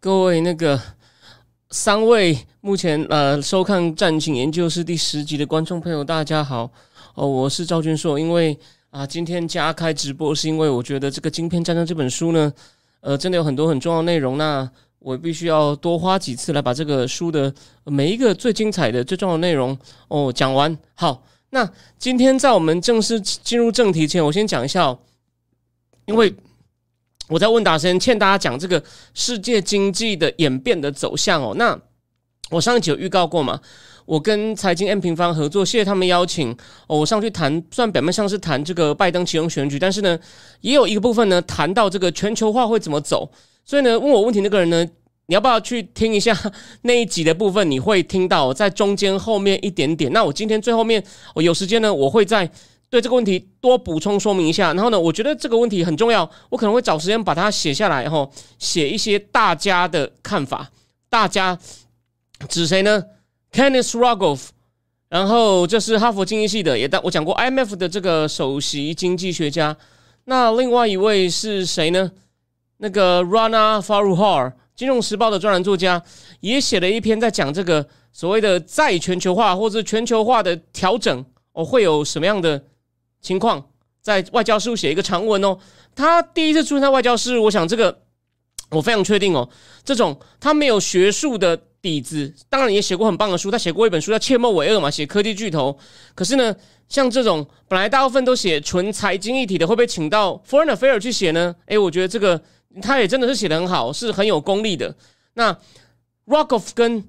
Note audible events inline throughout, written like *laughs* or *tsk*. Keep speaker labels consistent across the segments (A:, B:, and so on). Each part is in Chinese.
A: 各位那个三位目前呃收看战情研究室第十集的观众朋友，大家好。哦，我是赵军硕。因为啊，今天加开直播，是因为我觉得这个《晶片战争》这本书呢，呃，真的有很多很重要的内容。那我必须要多花几次来把这个书的每一个最精彩的、最重要的内容哦讲完。好，那今天在我们正式进入正题前，我先讲一下，因为我在问答时间欠大家讲这个世界经济的演变的走向哦。那我上一集有预告过嘛？我跟财经 M 平方合作，谢谢他们邀请，我上去谈，虽然表面上是谈这个拜登启用选举，但是呢，也有一个部分呢谈到这个全球化会怎么走。所以呢，问我问题那个人呢，你要不要去听一下 *laughs* 那一集的部分？你会听到在中间后面一点点。那我今天最后面，我有时间呢，我会在对这个问题多补充说明一下。然后呢，我觉得这个问题很重要，我可能会找时间把它写下来，然后写一些大家的看法。大家指谁呢？Kenneth Rogoff，然后这是哈佛经济系的，也但我讲过 IMF 的这个首席经济学家。那另外一位是谁呢？那个 Rana Faruhar，金融时报的专栏作家，也写了一篇在讲这个所谓的再全球化或者全球化的调整哦，会有什么样的情况？在外交事务写一个长文哦。他第一次出现在外交事务，我想这个 *tsk* 我非常确定哦，这种他没有学术的。底子当然也写过很棒的书，他写过一本书叫《切莫为恶》嘛，写科技巨头。可是呢，像这种本来大部分都写纯财经一体的，会被请到 Foreign Affairs 去写呢？诶，我觉得这个他也真的是写的很好，是很有功力的。那 Rockoff 跟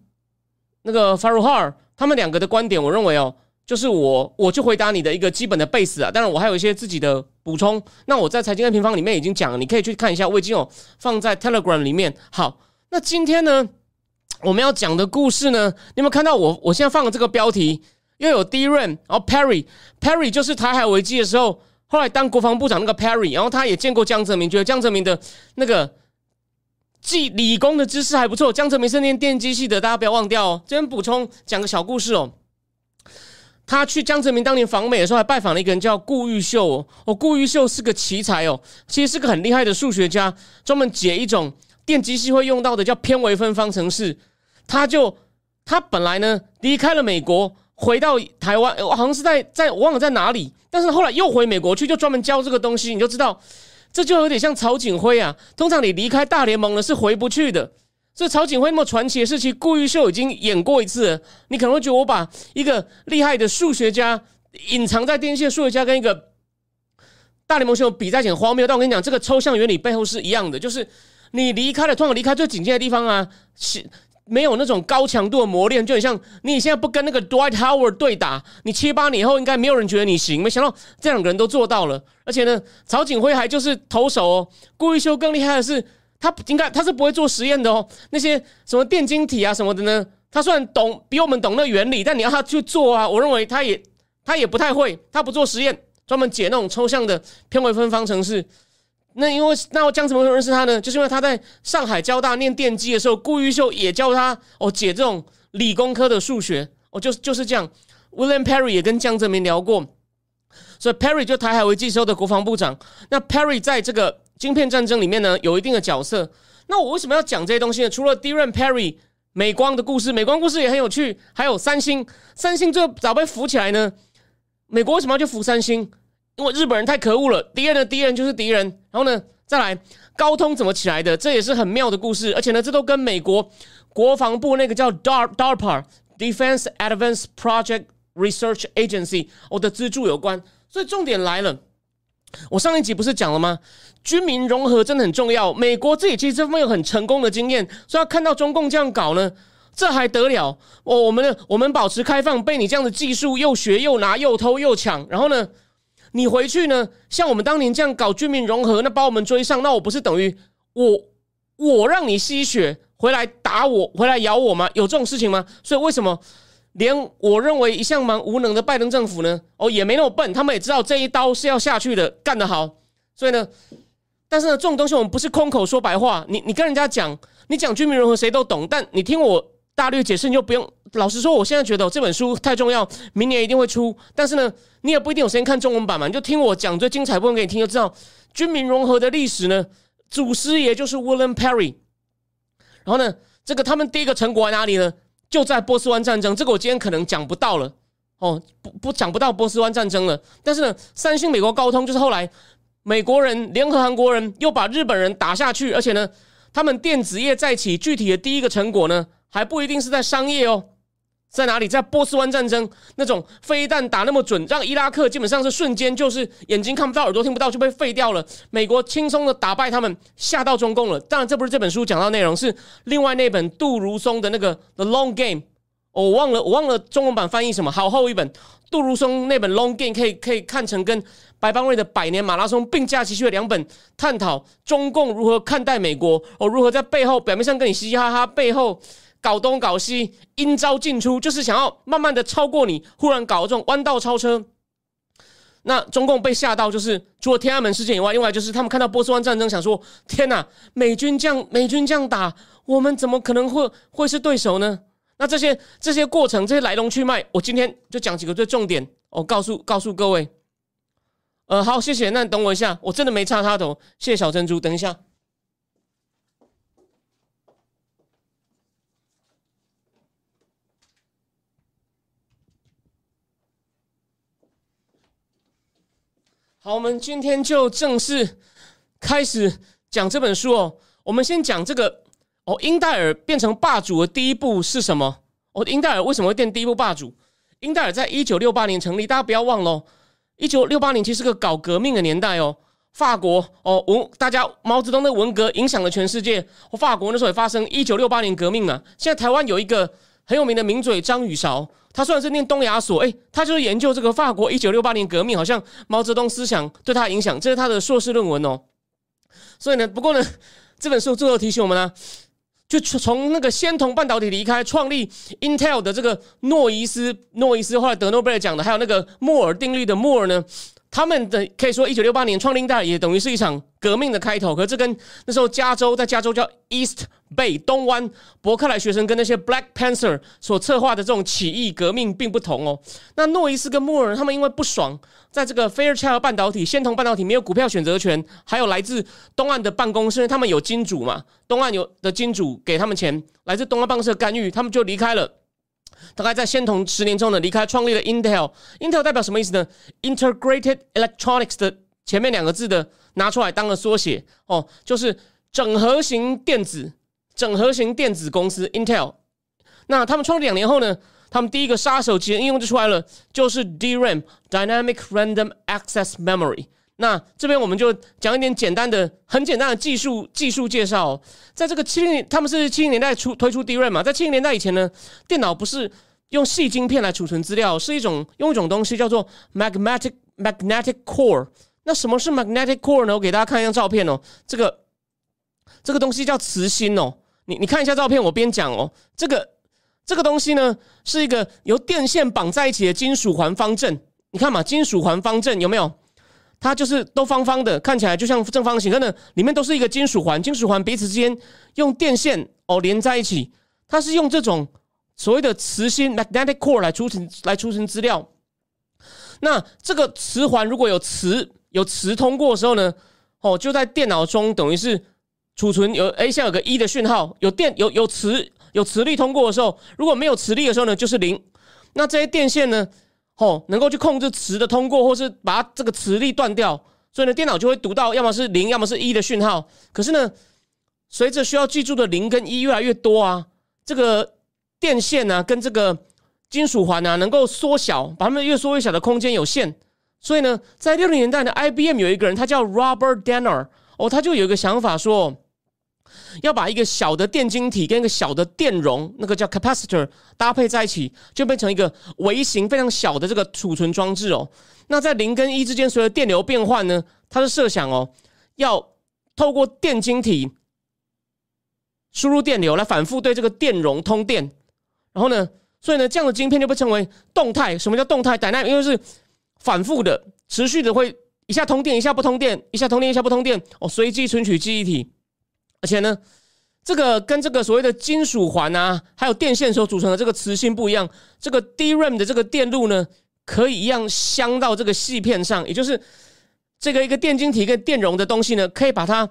A: 那个 Faruhar 他们两个的观点，我认为哦，就是我我就回答你的一个基本的 base 啊。当然我还有一些自己的补充。那我在财经的平方里面已经讲了，你可以去看一下，我已经有放在 Telegram 里面。好，那今天呢？我们要讲的故事呢？你有没有看到我？我现在放的这个标题又有 D. Ren，然后 Perry，Perry 就是台海危机的时候，后来当国防部长那个 Perry，然后他也见过江泽民，觉得江泽民的那个技理工的知识还不错。江泽民是念电机系的，大家不要忘掉哦。这边补充讲个小故事哦。他去江泽民当年访美的时候，还拜访了一个人叫顾玉秀哦。顾玉秀是个奇才哦，其实是个很厉害的数学家，专门解一种电机系会用到的叫偏微分方程式。他就他本来呢离开了美国，回到台湾，好像是在在我忘了在哪里，但是后来又回美国去，就专门教这个东西。你就知道，这就有点像曹景辉啊。通常你离开大联盟了是回不去的。这曹景辉那么传奇的事情，顾玉秀已经演过一次。你可能会觉得我把一个厉害的数学家隐藏在电线数学家跟一个大联盟选手比在很荒谬。但我跟你讲，这个抽象原理背后是一样的，就是你离开了，通常离开最警戒的地方啊，是。没有那种高强度的磨练，就很像你现在不跟那个 Dwight Howard 对打，你七八年以后应该没有人觉得你行。没想到这两个人都做到了，而且呢，曹景辉还就是投手哦。顾玉修更厉害的是，他应该他是不会做实验的哦。那些什么电晶体啊什么的呢，他虽然懂比我们懂那原理，但你要他去做啊，我认为他也他也不太会，他不做实验，专门解那种抽象的偏微分方程式。那因为那我江怎么认识他呢？就是因为他在上海交大念电机的时候，顾玉秀也教他哦解这种理工科的数学哦，就就是这样。William Perry 也跟江泽民聊过，所以 Perry 就台海危机时候的国防部长。那 Perry 在这个晶片战争里面呢，有一定的角色。那我为什么要讲这些东西呢？除了 d r a n Perry 美光的故事，美光故事也很有趣。还有三星，三星最后早被扶起来呢？美国为什么要去扶三星？因为日本人太可恶了，敌人的敌人就是敌人。然后呢，再来高通怎么起来的？这也是很妙的故事。而且呢，这都跟美国国防部那个叫 DAR DARPA Defense Advanced Project Research Agency 我的资助有关。所以重点来了，我上一集不是讲了吗？军民融合真的很重要。美国自己其实这方面有很成功的经验，所以要看到中共这样搞呢，这还得了？哦，我们的我们保持开放，被你这样的技术又学又拿又偷又抢，然后呢？你回去呢？像我们当年这样搞军民融合，那把我们追上，那我不是等于我我让你吸血，回来打我，回来咬我吗？有这种事情吗？所以为什么连我认为一向蛮无能的拜登政府呢？哦，也没那么笨，他们也知道这一刀是要下去的，干得好。所以呢，但是呢，这种东西我们不是空口说白话。你你跟人家讲，你讲军民融合谁都懂，但你听我大略解释，你就不用。老实说，我现在觉得这本书太重要，明年一定会出。但是呢，你也不一定有时间看中文版嘛，你就听我讲最精彩部分给你听，就知道军民融合的历史呢，祖师爷就是 William Perry。然后呢，这个他们第一个成果在哪里呢？就在波斯湾战争。这个我今天可能讲不到了哦，不不讲不到波斯湾战争了。但是呢，三星、美国高通就是后来美国人联合韩国人又把日本人打下去，而且呢，他们电子业再起，具体的第一个成果呢，还不一定是在商业哦。在哪里？在波斯湾战争那种飞弹打那么准，让伊拉克基本上是瞬间就是眼睛看不到、耳朵听不到就被废掉了。美国轻松的打败他们，吓到中共了。当然，这不是这本书讲到内容，是另外那本杜如松的那个《The Long Game》。我忘了，我忘了中文版翻译什么，好厚一本。杜如松那本《Long Game》可以可以看成跟白邦瑞的《百年马拉松》并驾齐驱的两本，探讨中共如何看待美国，哦，如何在背后表面上跟你嘻嘻哈哈，背后。搞东搞西，阴招尽出，就是想要慢慢的超过你。忽然搞这种弯道超车，那中共被吓到，就是除了天安门事件以外，另外就是他们看到波斯湾战争，想说：天哪，美军这样美军这样打，我们怎么可能会会是对手呢？那这些这些过程，这些来龙去脉，我今天就讲几个最重点，我告诉告诉各位。呃，好，谢谢。那你等我一下，我真的没插插头。谢谢小珍珠，等一下。好，我们今天就正式开始讲这本书哦。我们先讲这个哦，英戴尔变成霸主的第一步是什么？哦，英戴尔为什么会变第一步霸主？英戴尔在一九六八年成立，大家不要忘了，一九六八年其实是个搞革命的年代哦。法国哦，文大家毛泽东的文革影响了全世界。法国那时候也发生一九六八年革命啊。现在台湾有一个很有名的名嘴张宇韶。他虽然是念东亚所，哎，他就是研究这个法国一九六八年革命，好像毛泽东思想对他影响，这是他的硕士论文哦。所以呢，不过呢，这本书最后提醒我们呢，就从那个先从半导体离开，创立 Intel 的这个诺伊斯，诺伊斯后来得诺贝尔奖的，还有那个摩尔定律的摩尔呢。他们的可以说，一九六八年创立代也等于是一场革命的开头。可是这跟那时候加州在加州叫 East Bay 东湾伯克莱学生跟那些 Black Panther 所策划的这种起义革命并不同哦。那诺伊斯跟莫尔他们因为不爽，在这个 Fairchild 半导体、仙童半导体没有股票选择权，还有来自东岸的办公室，他们有金主嘛？东岸有的金主给他们钱，来自东岸办公室干预，他们就离开了。大概在仙童十年之后呢，离开创立了 Intel。Intel 代表什么意思呢？Integrated Electronics 的前面两个字的拿出来当了缩写哦，就是整合型电子、整合型电子公司 Intel。那他们创立两年后呢，他们第一个杀手级的应用就出来了，就是 DRAM（Dynamic Random Access Memory）。那这边我们就讲一点简单的、很简单的技术技术介绍。在这个七零，他们是七零年代出推出 DRAM 嘛？在七零年代以前呢，电脑不是用细晶片来储存资料，是一种用一种东西叫做 magnetic magnetic core。那什么是 magnetic core 呢？我给大家看一张照片哦。这个这个东西叫磁芯哦。你你看一下照片，我边讲哦。这个这个东西呢，是一个由电线绑在一起的金属环方阵。你看嘛，金属环方阵有没有？它就是都方方的，看起来就像正方形，可能里面都是一个金属环，金属环彼此之间用电线哦连在一起。它是用这种所谓的磁芯 （magnetic core） 来储存来储存资料。那这个磁环如果有磁有磁通过的时候呢，哦就在电脑中等于是储存有哎像有个一的讯号，有电有有磁有磁力通过的时候，如果没有磁力的时候呢就是零。那这些电线呢？哦，能够去控制磁的通过，或是把这个磁力断掉，所以呢，电脑就会读到要么是零，要么是一的讯号。可是呢，随着需要记住的零跟一越来越多啊，这个电线呢跟这个金属环呢能够缩小，把它们越缩越小的空间有限。所以呢，在六零年代的 IBM 有一个人，他叫 Robert Danner，哦，他就有一个想法说。要把一个小的电晶体跟一个小的电容，那个叫 capacitor 搭配在一起，就变成一个微型非常小的这个储存装置哦。那在零跟一之间，随着电流变换呢，它是设想哦，要透过电晶体输入电流来反复对这个电容通电，然后呢，所以呢，这样的晶片就被称为动态。什么叫动态？等待，因为是反复的、持续的，会一下通电，一下不通电，一下通电，一下不通电。哦，随机存取记忆体，而且呢，这个跟这个所谓的金属环啊，还有电线所组成的这个磁性不一样。这个 DRAM 的这个电路呢，可以一样镶到这个细片上，也就是这个一个电晶体跟电容的东西呢，可以把它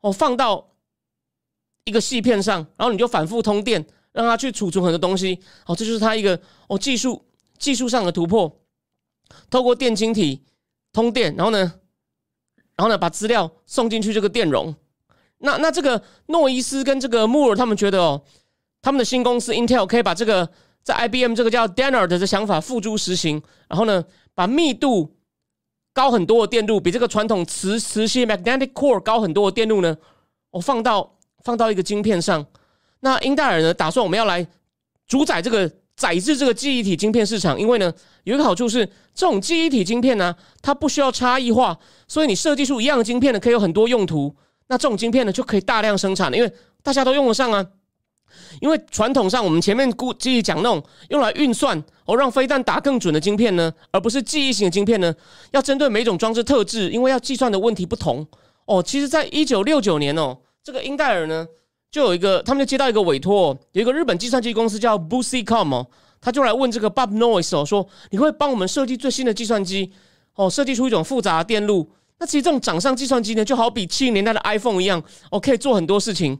A: 哦放到。一个细片上，然后你就反复通电，让它去储存很多东西。哦，这就是它一个哦技术技术上的突破。透过电晶体通电，然后呢，然后呢把资料送进去这个电容。那那这个诺伊斯跟这个穆尔他们觉得哦，他们的新公司 Intel 可以把这个在 IBM 这个叫 Dennard 的想法付诸实行，然后呢把密度高很多的电路，比这个传统磁磁吸 Magnetic Core 高很多的电路呢，我放到。放到一个晶片上，那英戴尔呢？打算我们要来主宰这个载制这个记忆体晶片市场，因为呢，有一个好处是，这种记忆体晶片呢，它不需要差异化，所以你设计出一样的晶片呢，可以有很多用途。那这种晶片呢，就可以大量生产了，因为大家都用得上啊。因为传统上我们前面估继续讲那种用来运算哦，让飞弹打更准的晶片呢，而不是记忆型的晶片呢，要针对每种装置特质，因为要计算的问题不同哦。其实，在一九六九年哦。这个英戴尔呢，就有一个，他们就接到一个委托，有一个日本计算机公司叫 Busicom 哦，他就来问这个 Bob Noyce 哦，说你会帮我们设计最新的计算机哦，设计出一种复杂的电路。那其实这种掌上计算机呢，就好比七零年代的 iPhone 一样，哦，可以做很多事情。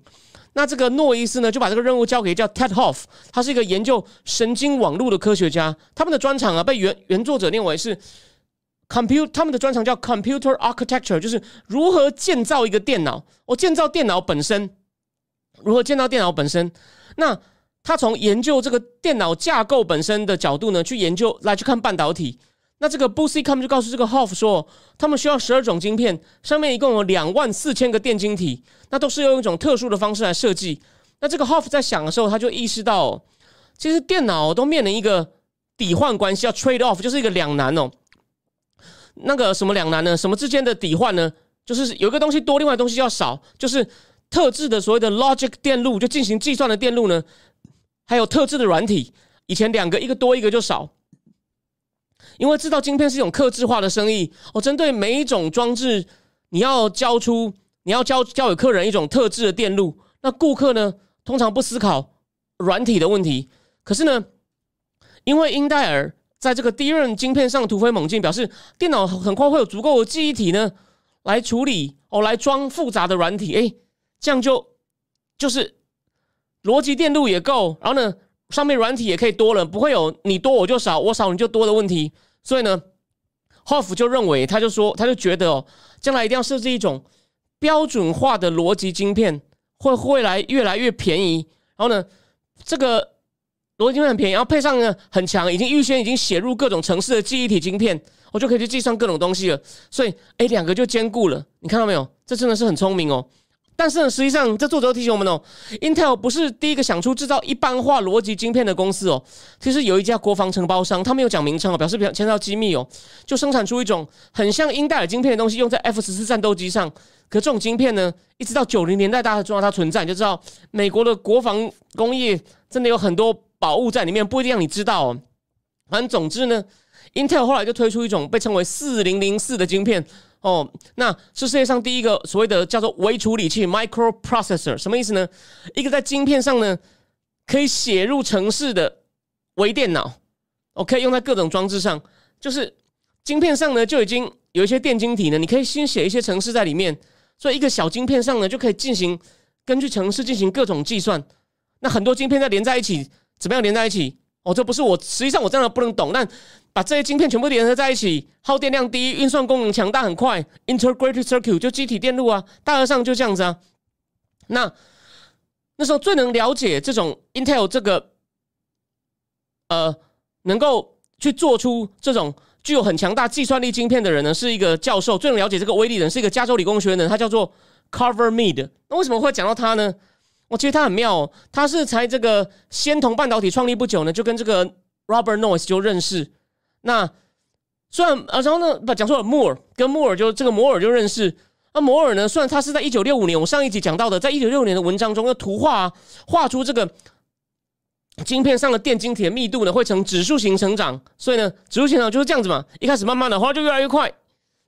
A: 那这个诺伊斯呢，就把这个任务交给叫 Ted Hoff，他是一个研究神经网络的科学家。他们的专长啊，被原原作者念为是。computer，他们的专长叫 computer architecture，就是如何建造一个电脑。我建造电脑本身，如何建造电脑本身？那他从研究这个电脑架构本身的角度呢，去研究来去看半导体。那这个 b o s y c o m 就告诉这个 Hoff 说，他们需要十二种晶片，上面一共有两万四千个电晶体，那都是用一种特殊的方式来设计。那这个 Hoff 在想的时候，他就意识到，其实电脑都面临一个抵换关系，要 trade off，就是一个两难哦。那个什么两难呢？什么之间的抵换呢？就是有一个东西多，另外东西要少。就是特制的所谓的 logic 电路，就进行计算的电路呢，还有特制的软体。以前两个，一个多，一个就少。因为制造晶片是一种克制化的生意，我针对每一种装置，你要交出，你要交交给客人一种特制的电路。那顾客呢，通常不思考软体的问题。可是呢，因为英戴尔。在这个第一任晶片上突飞猛进，表示电脑很快会有足够的记忆体呢，来处理哦，来装复杂的软体。哎，这样就就是逻辑电路也够，然后呢，上面软体也可以多了，不会有你多我就少，我少你就多的问题。所以呢，Hoff 就认为，他就说，他就觉得哦，将来一定要设置一种标准化的逻辑晶片，会会来越来越便宜。然后呢，这个。逻辑晶片很便宜，然后配上呢很强，已经预先已经写入各种城市的记忆体晶片，我就可以去计算各种东西了。所以，哎，两个就兼顾了。你看到没有？这真的是很聪明哦。但是呢，实际上这作者提醒我们哦，Intel 不是第一个想出制造一般化逻辑晶片的公司哦。其实有一家国防承包商，他没有讲名称哦，表示比较牵涉到机密哦，就生产出一种很像英戴尔晶片的东西，用在 F 十四战斗机上。可这种晶片呢，一直到九零年代，大家知道它存在，你就知道美国的国防工业真的有很多。宝物在里面不一定让你知道哦。反正总之呢，Intel 后来就推出一种被称为四零零四的晶片哦，那是世界上第一个所谓的叫做微处理器 （microprocessor）。什么意思呢？一个在晶片上呢可以写入程式的微电脑，OK，用在各种装置上。就是晶片上呢就已经有一些电晶体呢，你可以先写一些程式在里面，所以一个小晶片上呢就可以进行根据程式进行各种计算。那很多晶片再连在一起。怎么样连在一起？哦，这不是我，实际上我真的不能懂。但把这些晶片全部连合在一起，耗电量低，运算功能强大，很快，integrated circuit 就机体电路啊，大致上就这样子啊。那那时候最能了解这种 Intel 这个，呃，能够去做出这种具有很强大计算力晶片的人呢，是一个教授。最能了解这个威力人是一个加州理工学院的，他叫做 Carver Mead。那为什么会讲到他呢？我觉得他很妙，哦，他是才这个仙童半导体创立不久呢，就跟这个 Robert Noyce 就认识。那虽然啊，然后呢，不讲错了，摩尔跟摩尔就这个摩尔就认识。那摩尔呢？虽然他是在一九六五年，我上一集讲到的，在一九六五年的文章中，要图画啊画出这个晶片上的电晶体的密度呢，会呈指数型成长。所以呢，指数型成长就是这样子嘛，一开始慢慢的，后来就越来越快。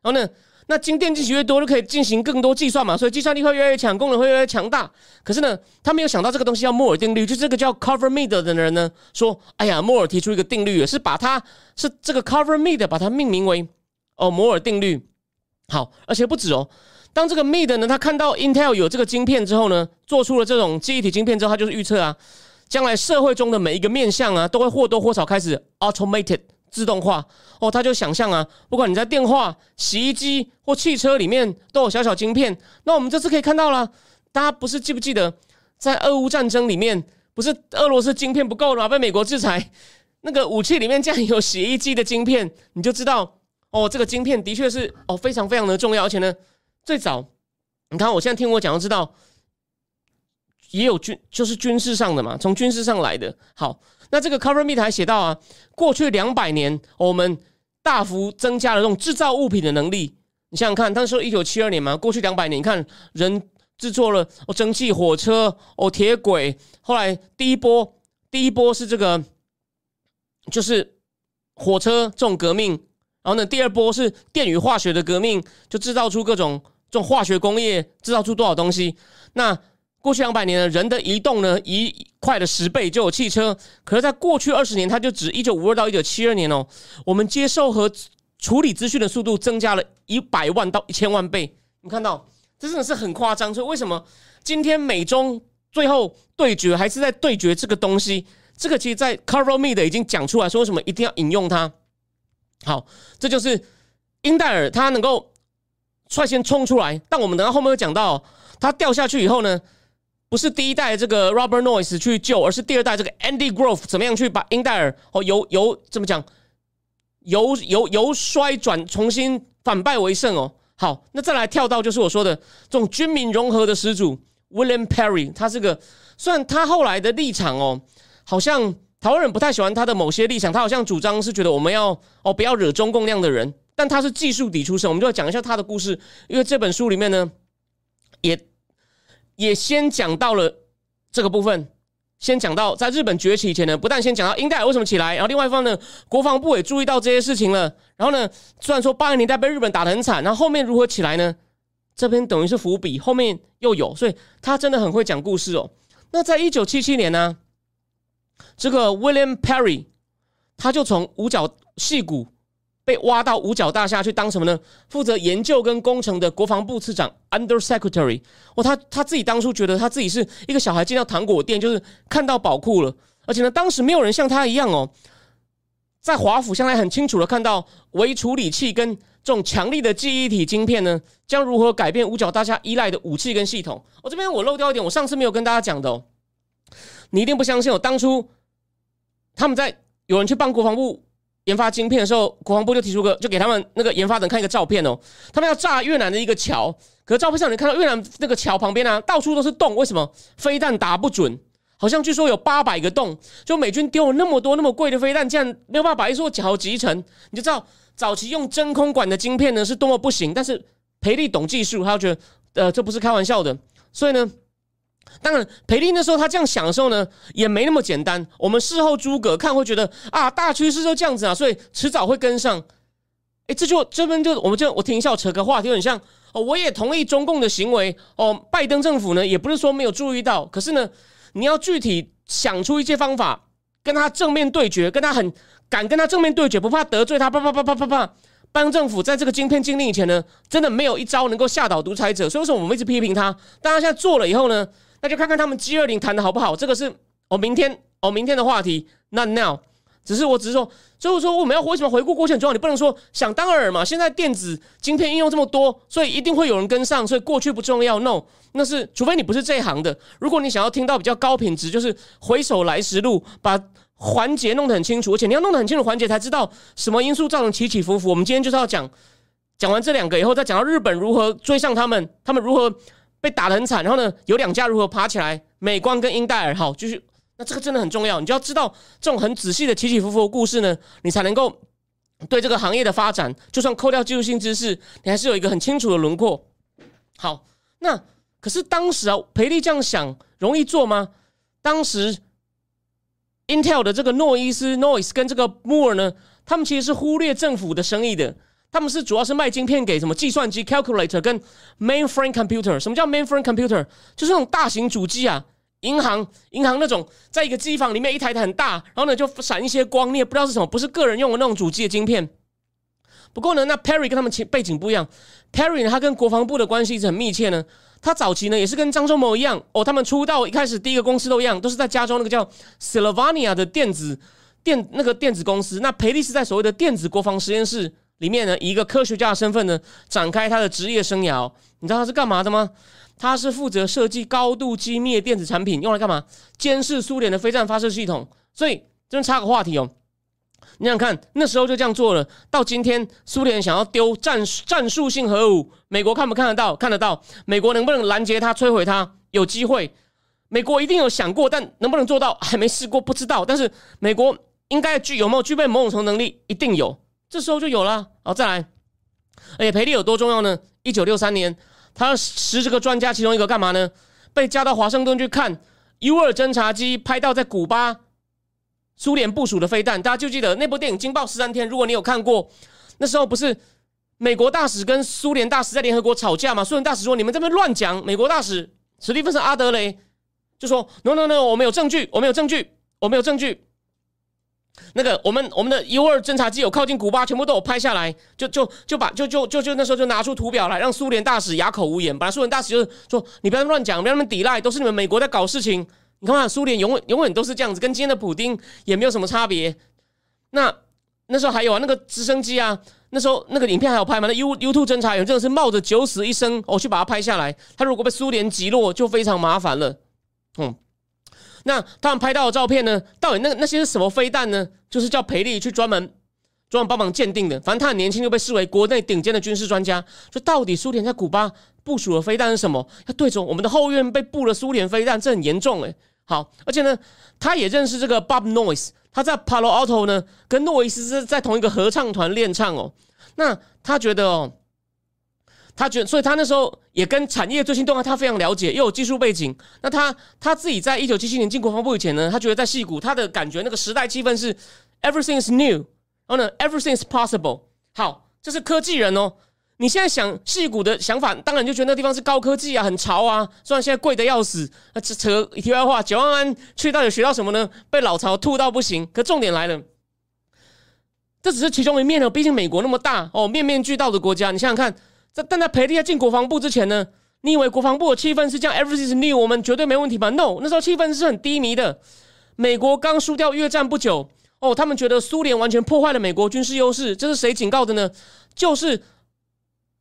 A: 然后呢，那晶电进行越多，就可以进行更多计算嘛，所以计算力会越来越强，功能会越来越强大。可是呢，他没有想到这个东西叫摩尔定律，就这个叫 Cover Mead 的人呢说：“哎呀，摩尔提出一个定律，是把它是这个 Cover Mead 把它命名为哦摩尔定律。”好，而且不止哦。当这个 Mid 呢，他看到 Intel 有这个晶片之后呢，做出了这种记忆体晶片之后，他就是预测啊，将来社会中的每一个面向啊，都会或多或少开始 automated 自动化哦。他就想象啊，不管你在电话、洗衣机或汽车里面都有小小晶片。那我们这次可以看到了，大家不是记不记得，在俄乌战争里面，不是俄罗斯晶片不够了，被美国制裁，那个武器里面竟然有洗衣机的晶片，你就知道哦，这个晶片的确是哦非常非常的重要，而且呢。最早，你看，我现在听我讲，就知道也有军，就是军事上的嘛，从军事上来的。好，那这个 Cover meet 还写到啊，过去两百年，我们大幅增加了这种制造物品的能力。你想想看，当时一九七二年嘛，过去两百年，你看人制作了哦，蒸汽火车，哦，铁轨。后来第一波，第一波是这个，就是火车这种革命。然后呢，第二波是电与化学的革命，就制造出各种。这种化学工业制造出多少东西？那过去两百年呢，人的移动呢，一快了十倍就有汽车。可是，在过去二十年，它就只一九五二到一九七二年哦，我们接受和处理资讯的速度增加了一百万到一千万倍。你看到，这真的是很夸张。所以，为什么今天美中最后对决还是在对决这个东西？这个其实，在 Cover Me 的已经讲出来说，为什么一定要引用它？好，这就是英戴尔，它能够。率先冲出来，但我们等到后面会讲到，它掉下去以后呢，不是第一代这个 Robert Noyce 去救，而是第二代这个 Andy Grove 怎么样去把英戴尔哦由由怎么讲由由由衰转重新反败为胜哦。好，那再来跳到就是我说的这种军民融合的始祖 William Perry，他这个虽然他后来的立场哦，好像台湾人不太喜欢他的某些立场，他好像主张是觉得我们要哦不要惹中共那样的人。但他是技术底出身，我们就要讲一下他的故事。因为这本书里面呢，也也先讲到了这个部分，先讲到在日本崛起以前呢，不但先讲到英戴尔为什么起来，然后另外一方呢，国防部也注意到这些事情了。然后呢，虽然说八零年代被日本打得很惨，然后后面如何起来呢？这边等于是伏笔，后面又有，所以他真的很会讲故事哦。那在一九七七年呢，这个 William Perry 他就从五角戏骨。被挖到五角大厦去当什么呢？负责研究跟工程的国防部次长 Under Secretary。哦，他他自己当初觉得他自己是一个小孩进到糖果店，就是看到宝库了。而且呢，当时没有人像他一样哦，在华府向来很清楚的看到微处理器跟这种强力的记忆体晶片呢，将如何改变五角大厦依赖的武器跟系统。我这边我漏掉一点，我上次没有跟大家讲的哦，你一定不相信哦。当初他们在有人去帮国防部。研发晶片的时候，国防部就提出个，就给他们那个研发人看一个照片哦。他们要炸越南的一个桥，可是照片上你看到越南那个桥旁边呢，到处都是洞，为什么？飞弹打不准，好像据说有八百个洞，就美军丢了那么多那么贵的飞弹，竟然没有办法把一座桥集成。你就知道早期用真空管的晶片呢是多么不行。但是裴利懂技术，他觉得呃这不是开玩笑的，所以呢。当然，裴利那时候他这样想的时候呢，也没那么简单。我们事后诸葛看会觉得啊，大趋势就这样子啊，所以迟早会跟上。哎，这就这边就我们就我听一下，扯个话题，很像哦。我也同意中共的行为哦。拜登政府呢，也不是说没有注意到，可是呢，你要具体想出一些方法，跟他正面对决，跟他很敢跟他正面对决，不怕得罪他，啪啪啪啪啪啪。拜登政府在这个晶片禁令以前呢，真的没有一招能够吓倒独裁者，所以说我们一直批评他。但他现在做了以后呢？那就看看他们 G 二零谈的好不好，这个是哦，明天哦，明天的话题。那 now，只是我只是说，所以说我们要为什么回顾过去很重要？你不能说想当然嘛。现在电子晶片应用这么多，所以一定会有人跟上，所以过去不重要。No，那是除非你不是这一行的。如果你想要听到比较高品质，就是回首来时路，把环节弄得很清楚，而且你要弄得很清楚环节，才知道什么因素造成起起伏伏。我们今天就是要讲，讲完这两个以后，再讲到日本如何追上他们，他们如何。被打得很惨，然后呢，有两家如何爬起来？美光跟英戴尔，好，就是那这个真的很重要，你就要知道这种很仔细的起起伏伏的故事呢，你才能够对这个行业的发展，就算扣掉技术性知识，你还是有一个很清楚的轮廓。好，那可是当时啊，培利这样想容易做吗？当时 Intel 的这个诺伊斯 Noise 跟这个 Moore 呢，他们其实是忽略政府的生意的。他们是主要是卖晶片给什么计算机 calculator 跟 mainframe computer。什么叫 mainframe computer？就是那种大型主机啊，银行银行那种，在一个机房里面一台台很大，然后呢就闪一些光，你也不知道是什么，不是个人用的那种主机的晶片。不过呢，那 Perry 跟他们背背景不一样，Perry 呢他跟国防部的关系是很密切呢。他早期呢也是跟张忠谋一样哦，他们出道一开始第一个公司都一样，都是在加州那个叫 Sylvania 的电子电那个电子公司。那培利是在所谓的电子国防实验室。里面呢，以一个科学家的身份呢，展开他的职业生涯。你知道他是干嘛的吗？他是负责设计高度机密的电子产品，用来干嘛？监视苏联的飞弹发射系统。所以，这边插个话题哦。你想看那时候就这样做了，到今天苏联想要丢战战术性核武，美国看不看得到？看得到。美国能不能拦截它、摧毁它？有机会。美国一定有想过，但能不能做到？还没试过，不知道。但是美国应该具有没有具备某种程度能力？一定有。这时候就有了，好再来，而且培利有多重要呢？一九六三年，他十这个专家其中一个干嘛呢？被加到华盛顿去看 U 二侦察机拍到在古巴苏联部署的飞弹。大家就记得那部电影《惊爆十三天》，如果你有看过，那时候不是美国大使跟苏联大使在联合国吵架吗？苏联大使说：“你们这边乱讲。”美国大使史蒂芬森阿德雷就说：“No No No，我们有证据，我们有证据，我们有证据。”那个，我们我们的 U 二侦察机有靠近古巴，全部都有拍下来，就就就把就就就就那时候就拿出图表来，让苏联大使哑口无言。本来苏联大使就是说，你不要乱讲，不要那么抵赖，都是你们美国在搞事情。你看看苏联永远永远都是这样子，跟今天的普丁也没有什么差别。那那时候还有啊，那个直升机啊，那时候那个影片还有拍吗？那 U U two 侦察员真的是冒着九死一生哦去把它拍下来。他如果被苏联击落，就非常麻烦了。嗯。那他们拍到的照片呢？到底那那些是什么飞弹呢？就是叫培利去专门专门帮忙鉴定的。反正他很年轻就被视为国内顶尖的军事专家。就到底苏联在古巴部署的飞弹是什么？要对着我们的后院被布了苏联飞弹，这很严重诶。好，而且呢，他也认识这个 Bob Noyce，他在 Palo Alto 呢跟诺伊斯是在同一个合唱团练唱哦。那他觉得哦。他觉得，所以他那时候也跟产业最新动态他非常了解，又有技术背景。那他他自己在一九七七年进国防部以前呢，他觉得在戏谷，他的感觉那个时代气氛是 everything is new，然后呢 everything is possible。好，这是科技人哦。你现在想戏谷的想法，当然就觉得那地方是高科技啊，很潮啊。虽然现在贵的要死。那扯扯题外话，九万安去到底学到什么呢？被老曹吐到不行。可重点来了，这只是其中一面哦。毕竟美国那么大哦，面面俱到的国家，你想想看。在但在培利在进国防部之前呢，你以为国防部的气氛是这样？Everything is new，我们绝对没问题吧？No，那时候气氛是很低迷的。美国刚输掉越战不久，哦，他们觉得苏联完全破坏了美国军事优势。这是谁警告的呢？就是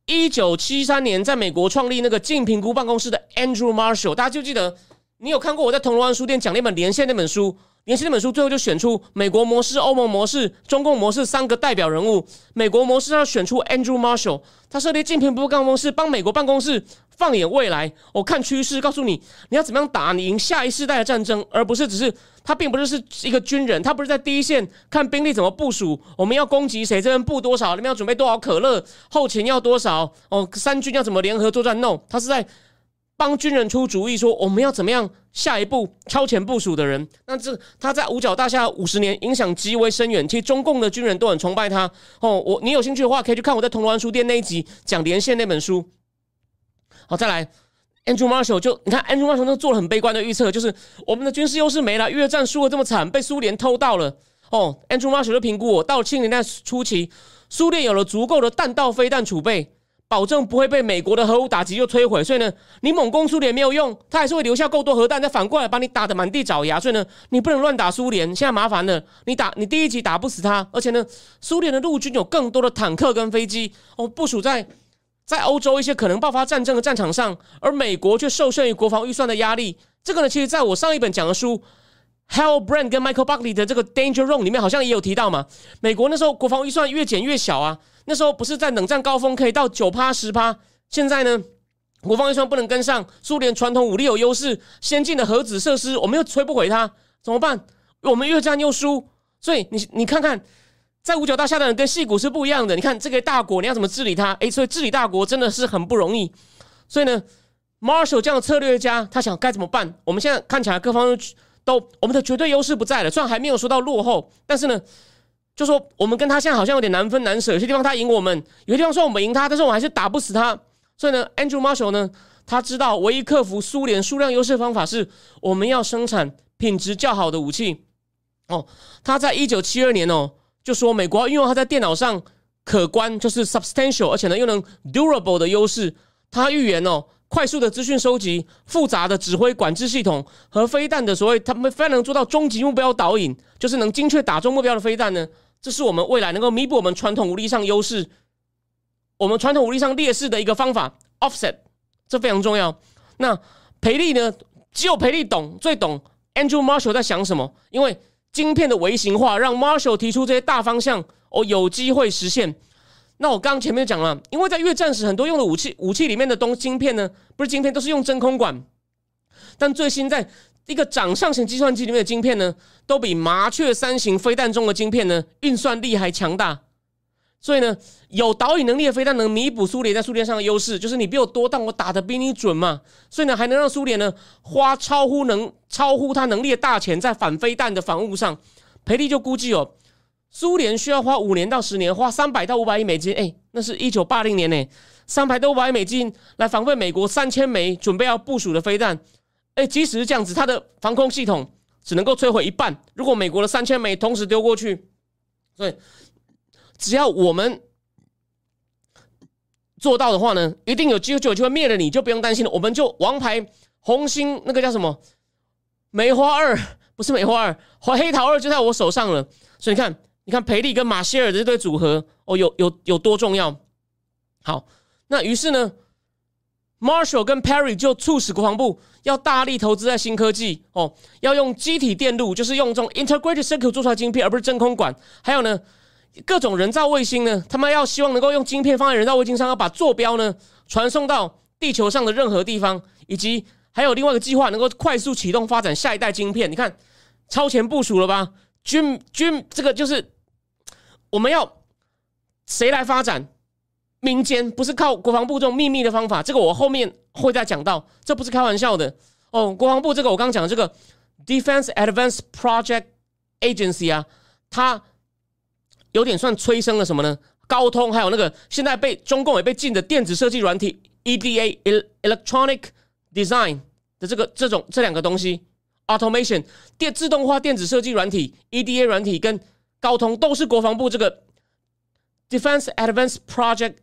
A: 一九七三年在美国创立那个竞评估办公室的 Andrew Marshall。大家就记得，你有看过我在铜锣湾书店讲那本《连线》那本书？联系那本书最后就选出美国模式、欧盟模式、中共模式三个代表人物。美国模式上选出 Andrew Marshall，他设立竞品部办公室，帮美国办公室放眼未来，我看趋势，告诉你你要怎么样打你赢下一世代的战争，而不是只是他并不是是一个军人，他不是在第一线看兵力怎么部署，我们要攻击谁，这边布多少，你们要准备多少可乐，后勤要多少，哦，三军要怎么联合作战？No，他是在。帮军人出主意，说我们要怎么样下一步超前部署的人。那这他在五角大厦五十年，影响极为深远。其实中共的军人都很崇拜他。哦，我你有兴趣的话，可以去看我在铜锣湾书店那一集讲连线那本书。好，再来，Andrew Marshall 就你看，Andrew Marshall 都做了很悲观的预测，就是我们的军事优势没了，越战输的这么惨，被苏联偷到了。哦，Andrew Marshall 就评估我到七零年代初期，苏联有了足够的弹道飞弹储备。保证不会被美国的核武打击就摧毁，所以呢，你猛攻苏联没有用，他还是会留下够多核弹，再反过来把你打得满地找牙。所以呢，你不能乱打苏联。现在麻烦了，你打你第一集打不死他，而且呢，苏联的陆军有更多的坦克跟飞机哦，部署在在欧洲一些可能爆发战争的战场上，而美国却受限于国防预算的压力。这个呢，其实在我上一本讲的书，Hal Brand 跟 Michael Buckley 的这个 Danger Zone 里面好像也有提到嘛，美国那时候国防预算越减越小啊。那时候不是在冷战高峰可以到九趴十趴，现在呢，国防预算不能跟上，苏联传统武力有优势，先进的核子设施我们又摧不毁它，怎么办？我们越战又输，所以你你看看，在五角大厦的人跟戏骨是不一样的。你看这个大国你要怎么治理它？诶，所以治理大国真的是很不容易。
B: 所以呢，Marshall 这样的策略家，他想该怎么办？我们现在看起来各方都我们的绝对优势不在了，虽然还没有说到落后，但是呢，就说我们跟他现在好像有点难分难舍。有些地方他赢我们，有些地方说我们赢他，但是我们还是打不死他。所以呢，Andrew Marshall 呢，他知道唯一克服苏联数量优势的方法是我们要生产品质较好的武器。哦，他在一九七二年哦，就说美国要运用他在电脑上。可观就是 substantial，而且呢又能 durable 的优势。他预言哦，快速的资讯收集、复杂的指挥管制系统和飞弹的所谓，他们非常能做到终极目标导引，就是能精确打中目标的飞弹呢。这是我们未来能够弥补我们传统武力上优势、我们传统武力上劣势的一个方法。offset 这非常重要。那培利呢，只有培利懂最懂 Andrew Marshall 在想什么，因为晶片的微型化让 Marshall 提出这些大方向。哦，有机会实现。那我刚刚前面讲了，因为在越战时，很多用的武器武器里面的东晶片呢，不是晶片，都是用真空管。但最新在一个掌上型计算机里面的晶片呢，都比麻雀三型飞弹中的晶片呢，运算力还强大。所以呢，有导引能力的飞弹能弥补苏联在苏联上的优势，就是你比我多，但我打的比你准嘛。所以呢，还能让苏联呢花超乎能超乎他能力的大钱在反飞弹的防务上。培利就估计哦。苏联需要花五年到十年，花三百到五百亿美金，哎，那是一九八零年呢，三百到五百亿美金来防备美国三千枚准备要部署的飞弹，哎，即使是这样子，它的防空系统只能够摧毁一半。如果美国的三千枚同时丢过去，所以只要我们做到的话呢，一定有机会就有机会灭了你，就不用担心了。我们就王牌红星那个叫什么梅花二，不是梅花二，黑桃二就在我手上了。所以你看。你看培利跟马歇尔的这对组合哦，有有有多重要？好，那于是呢，Marshall 跟 Perry 就促使国防部要大力投资在新科技哦，要用机体电路，就是用这种 integrated circuit 做出来晶片，而不是真空管。还有呢，各种人造卫星呢，他们要希望能够用晶片放在人造卫星上，要把坐标呢传送到地球上的任何地方，以及还有另外一个计划，能够快速启动发展下一代晶片。你看，超前部署了吧？军军这个就是我们要谁来发展？民间不是靠国防部这种秘密的方法，这个我后面会再讲到，这不是开玩笑的哦。国防部这个我刚讲的这个 Defense Advanced Project Agency 啊，它有点算催生了什么呢？高通还有那个现在被中共也被禁的电子设计软体 EDA Electronic Design 的这个这种这两个东西。Automation 电自动化电子设计软体 EDA 软体跟高通都是国防部这个 Defense Advanced Project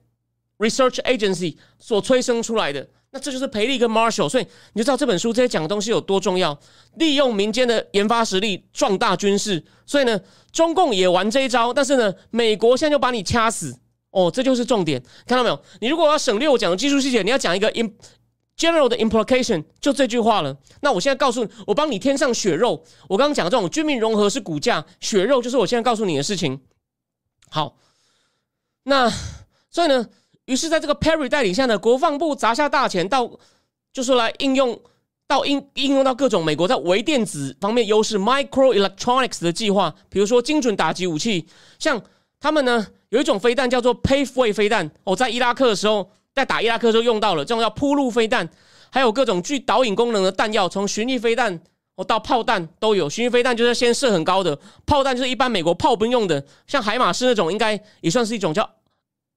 B: Research Agency 所催生出来的。那这就是培利跟 Marshall，所以你就知道这本书这些讲的东西有多重要。利用民间的研发实力壮大军事，所以呢，中共也玩这一招，但是呢，美国现在就把你掐死。哦，这就是重点，看到没有？你如果要省略我讲的技术细节，你要讲一个 in。General 的 implication 就这句话了。那我现在告诉你，我帮你添上血肉。我刚刚讲的这种军民融合是骨架，血肉就是我现在告诉你的事情。好，那所以呢，于是在这个 Perry 带领下呢，国防部砸下大钱，到就是来应用到应应用到各种美国在微电子方面优势 microelectronics 的计划，比如说精准打击武器，像他们呢有一种飞弹叫做 Paveway 飞弹。哦，在伊拉克的时候。在打伊拉克时候用到了这种叫铺路飞弹，还有各种具导引功能的弹药，从巡弋飞弹哦到炮弹都有。巡弋飞弹就是先射很高的，炮弹就是一般美国炮兵用的，像海马斯那种应该也算是一种叫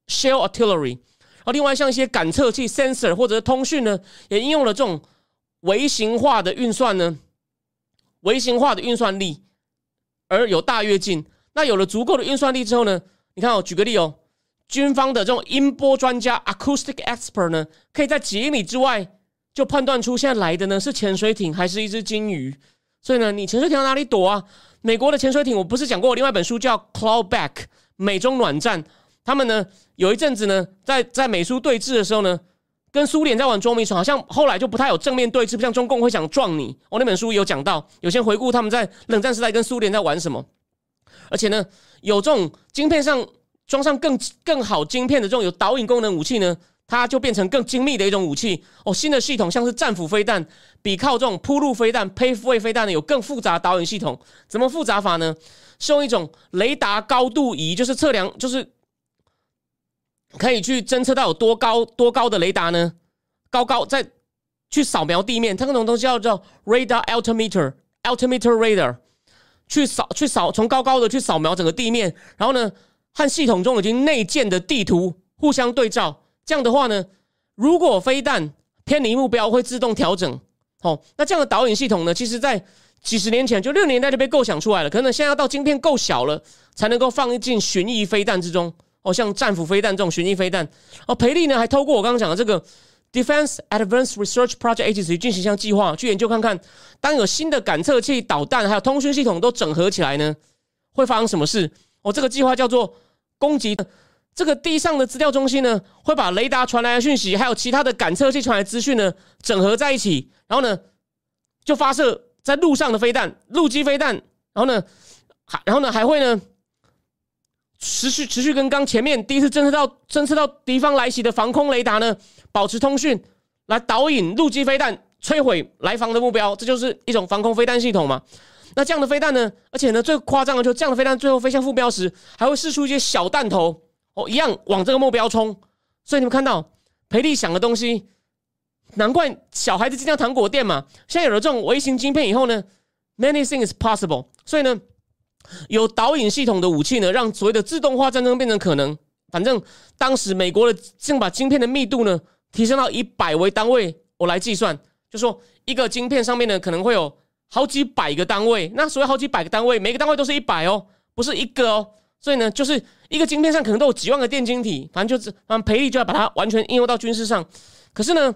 B: shell artillery。然后另外像一些感测器 sensor 或者通讯呢，也应用了这种微型化的运算呢，微型化的运算力而有大跃进。那有了足够的运算力之后呢，你看哦，举个例哦。军方的这种音波专家 （acoustic expert） 呢，可以在几英里之外就判断出现在来的呢是潜水艇还是一只鲸鱼。所以呢，你潜水艇到哪里躲啊？美国的潜水艇，我不是讲过另外一本书叫《Cloudback》美中暖战。他们呢有一阵子呢，在在美苏对峙的时候呢，跟苏联在玩捉迷藏，好像后来就不太有正面对峙，不像中共会想撞你。我那本书有讲到，有些回顾他们在冷战时代跟苏联在玩什么，而且呢，有这种晶片上。装上更更好晶片的这种有导引功能武器呢，它就变成更精密的一种武器哦。新的系统像是战斧飞弹，比靠这种铺路飞弹、配位飞弹呢有更复杂导引系统。怎么复杂法呢？是用一种雷达高度仪，就是测量，就是可以去侦测到有多高多高的雷达呢？高高在去扫描地面，它那种东西叫做 radar altimeter altimeter radar，去扫去扫从高高的去扫描整个地面，然后呢和系统中已经内建的地图互相对照，这样的话呢，如果飞弹偏离目标会自动调整。哦，那这样的导引系统呢，其实在几十年前就六年代就被构想出来了，可能现在要到晶片够小了，才能够放进巡弋飞弹之中。哦，像战斧飞弹这种巡弋飞弹。哦，培利呢还透过我刚刚讲的这个 Defense Advanced Research Project Agency 进行一项计划，去研究看看，当有新的感测器、导弹还有通讯系统都整合起来呢，会发生什么事？哦，这个计划叫做攻击这个地上的资料中心呢，会把雷达传来的讯息，还有其他的感测器传来资讯呢，整合在一起，然后呢，就发射在路上的飞弹、陆基飞弹，然后呢，还然后呢还会呢。持续持续跟刚前面第一次侦测到侦测到敌方来袭的防空雷达呢，保持通讯，来导引陆基飞弹摧毁来防的目标，这就是一种防空飞弹系统嘛。那这样的飞弹呢，而且呢最夸张的就这样的飞弹最后飞向目标时，还会试出一些小弹头哦，一样往这个目标冲。所以你们看到培利想的东西，难怪小孩子经常糖果店嘛。现在有了这种微型晶片以后呢，many things is possible。所以呢。有导引系统的武器呢，让所谓的自动化战争变成可能。反正当时美国的正把晶片的密度呢提升到以百为单位，我来计算，就说一个晶片上面呢可能会有好几百个单位。那所谓好几百个单位，每个单位都是一百哦，不是一个哦。所以呢，就是一个晶片上可能都有几万个电晶体。反正就是，反正培力就要把它完全应用到军事上。可是呢，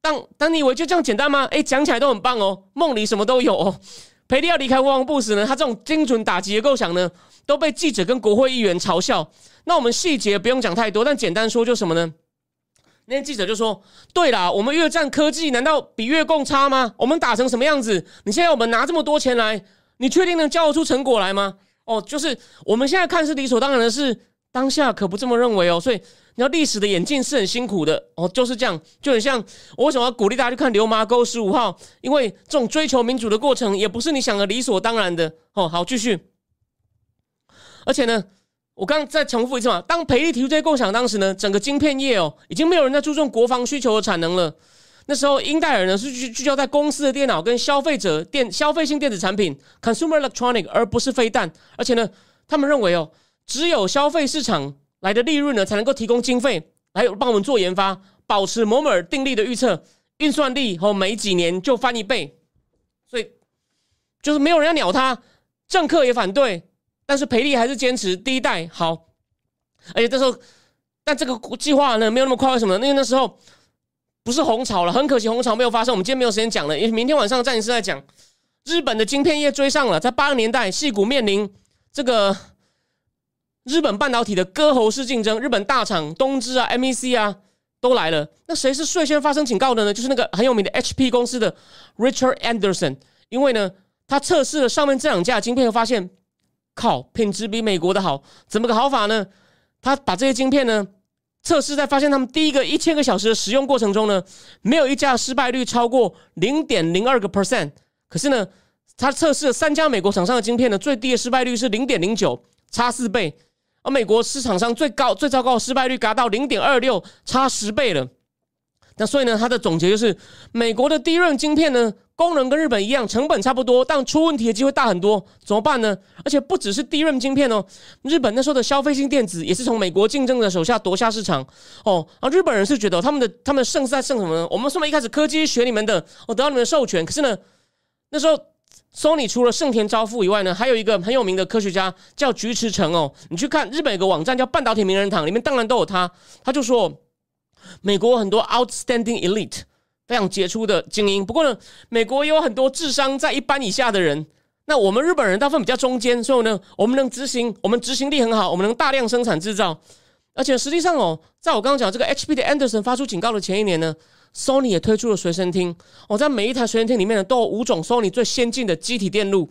B: 当当你以为就这样简单吗？哎，讲起来都很棒哦，梦里什么都有哦。培利要离开国防部时呢，他这种精准打击的构想呢，都被记者跟国会议员嘲笑。那我们细节不用讲太多，但简单说就什么呢？那些记者就说：“对啦，我们越战科技难道比越共差吗？我们打成什么样子？你现在我们拿这么多钱来，你确定能交得出成果来吗？哦，就是我们现在看是理所当然的事，当下可不这么认为哦。所以。”你要历史的眼镜是很辛苦的哦，就是这样，就很像我为什么要鼓励大家去看《流麻沟十五号》，因为这种追求民主的过程也不是你想的理所当然的哦。好，继续。而且呢，我刚刚再重复一次嘛，当培力提出这些构想当时呢，整个晶片业哦，已经没有人在注重国防需求的产能了。那时候，英戴尔呢是聚聚焦在公司的电脑跟消费者电消费性电子产品 （consumer electronic），而不是飞弹。而且呢，他们认为哦，只有消费市场。来的利润呢，才能够提供经费，来帮我们做研发，保持摩尔定律的预测，运算力和每几年就翻一倍，所以就是没有人要鸟他，政客也反对，但是培利还是坚持第一代好，而且这时候，但这个计划呢没有那么快，为什么？因为那时候不是红潮了，很可惜红潮没有发生，我们今天没有时间讲了，因为明天晚上战情室在讲日本的晶片业追上了，在八十年代，细谷面临这个。日本半导体的割喉式竞争，日本大厂东芝啊、MEC 啊都来了。那谁是率先发生警告的呢？就是那个很有名的 HP 公司的 Richard Anderson。因为呢，他测试了上面这两架晶片，发现靠品质比美国的好。怎么个好法呢？他把这些晶片呢测试在发现他们第一个一千个小时的使用过程中呢，没有一架失败率超过零点零二个 percent。可是呢，他测试了三家美国厂商的晶片呢，最低的失败率是零点零九，差四倍。而美国市场上最高、最糟糕的失败率达到零点二六，差十倍了。那所以呢，他的总结就是，美国的低润晶片呢，功能跟日本一样，成本差不多，但出问题的机会大很多。怎么办呢？而且不只是低润晶片哦，日本那时候的消费性电子也是从美国竞争的手下夺下市场哦。而日本人是觉得他们的他们胜是在胜什么呢？我们说么一开始科技学你们的，我得到你们的授权，可是呢，那时候。Sony 除了盛田昭夫以外呢，还有一个很有名的科学家叫菊池诚哦。你去看日本有个网站叫半导体名人堂，里面当然都有他。他就说，美国很多 outstanding elite 非常杰出的精英，不过呢，美国也有很多智商在一般以下的人。那我们日本人大部分比较中间，所以呢，我们能执行，我们执行力很好，我们能大量生产制造。而且实际上哦，在我刚刚讲这个 HP 的 Anderson 发出警告的前一年呢。Sony 也推出了随身听，哦，在每一台随身听里面呢，都有五种 Sony 最先进的机体电路。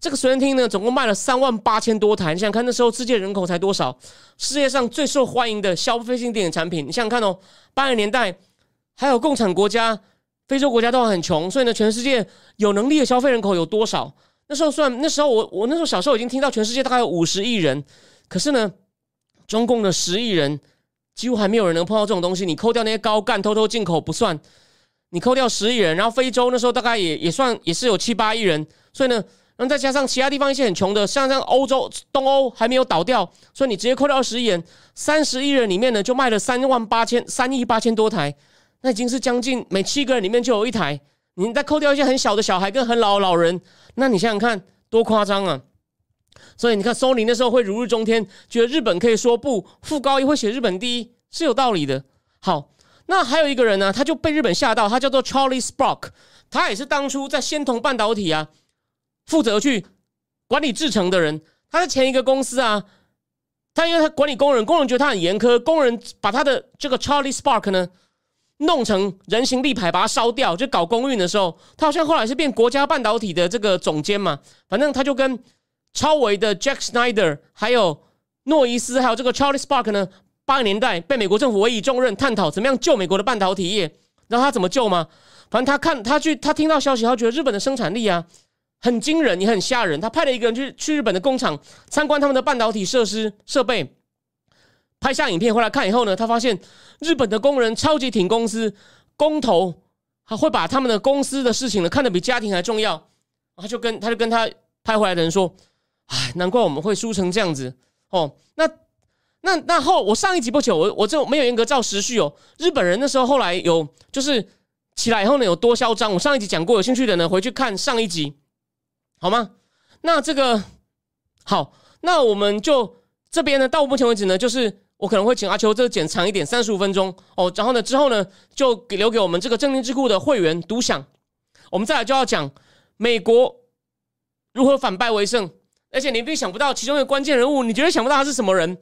B: 这个随身听呢，总共卖了三万八千多台。你想想看，那时候世界人口才多少？世界上最受欢迎的消费性电子产品，你想想看哦，八十年代还有共产国家、非洲国家都很穷，所以呢，全世界有能力的消费人口有多少？那时候算那时候我我那时候小时候已经听到全世界大概有五十亿人，可是呢，中共的十亿人。几乎还没有人能碰到这种东西。你扣掉那些高干偷偷进口不算，你扣掉十亿人，然后非洲那时候大概也也算也是有七八亿人，所以呢，然后再加上其他地方一些很穷的，像像欧洲东欧还没有倒掉，所以你直接扣掉二十亿人，三十亿人里面呢就卖了三万八千三亿八千多台，那已经是将近每七个人里面就有一台。你再扣掉一些很小的小孩跟很老的老人，那你想想看多夸张啊！所以你看，索尼那时候会如日中天，觉得日本可以说不，富高一会写日本第一是有道理的。好，那还有一个人呢，他就被日本吓到，他叫做 Charlie Spark，他也是当初在仙童半导体啊负责去管理制程的人。他在前一个公司啊，他因为他管理工人，工人觉得他很严苛，工人把他的这个 Charlie Spark 呢弄成人形立牌，把它烧掉，就搞公运的时候，他好像后来是变国家半导体的这个总监嘛，反正他就跟。超维的 Jack Snyder，还有诺伊斯，还有这个 Charlie Spark 呢？八十年代被美国政府委以重任，探讨怎么样救美国的半导体业。然后他怎么救吗？反正他看他去，他听到消息，他觉得日本的生产力啊很惊人，也很吓人。他派了一个人去去日本的工厂参观他们的半导体设施设备，拍下影片回来看以后呢，他发现日本的工人超级挺公司，工头还会把他们的公司的事情呢看得比家庭还重要。他就跟他就跟他拍回来的人说。唉，难怪我们会输成这样子哦。那那那后，我上一集不久，我我就没有严格照时序哦。日本人那时候后来有就是起来以后呢，有多嚣张。我上一集讲过，有兴趣的呢回去看上一集，好吗？那这个好，那我们就这边呢，到目前为止呢，就是我可能会请阿秋这剪长一点，三十五分钟哦。然后呢，之后呢，就给留给我们这个正念智库的会员独享。我们再来就要讲美国如何反败为胜。而且你并想不到其中的关键人物，你绝对想不到他是什么人。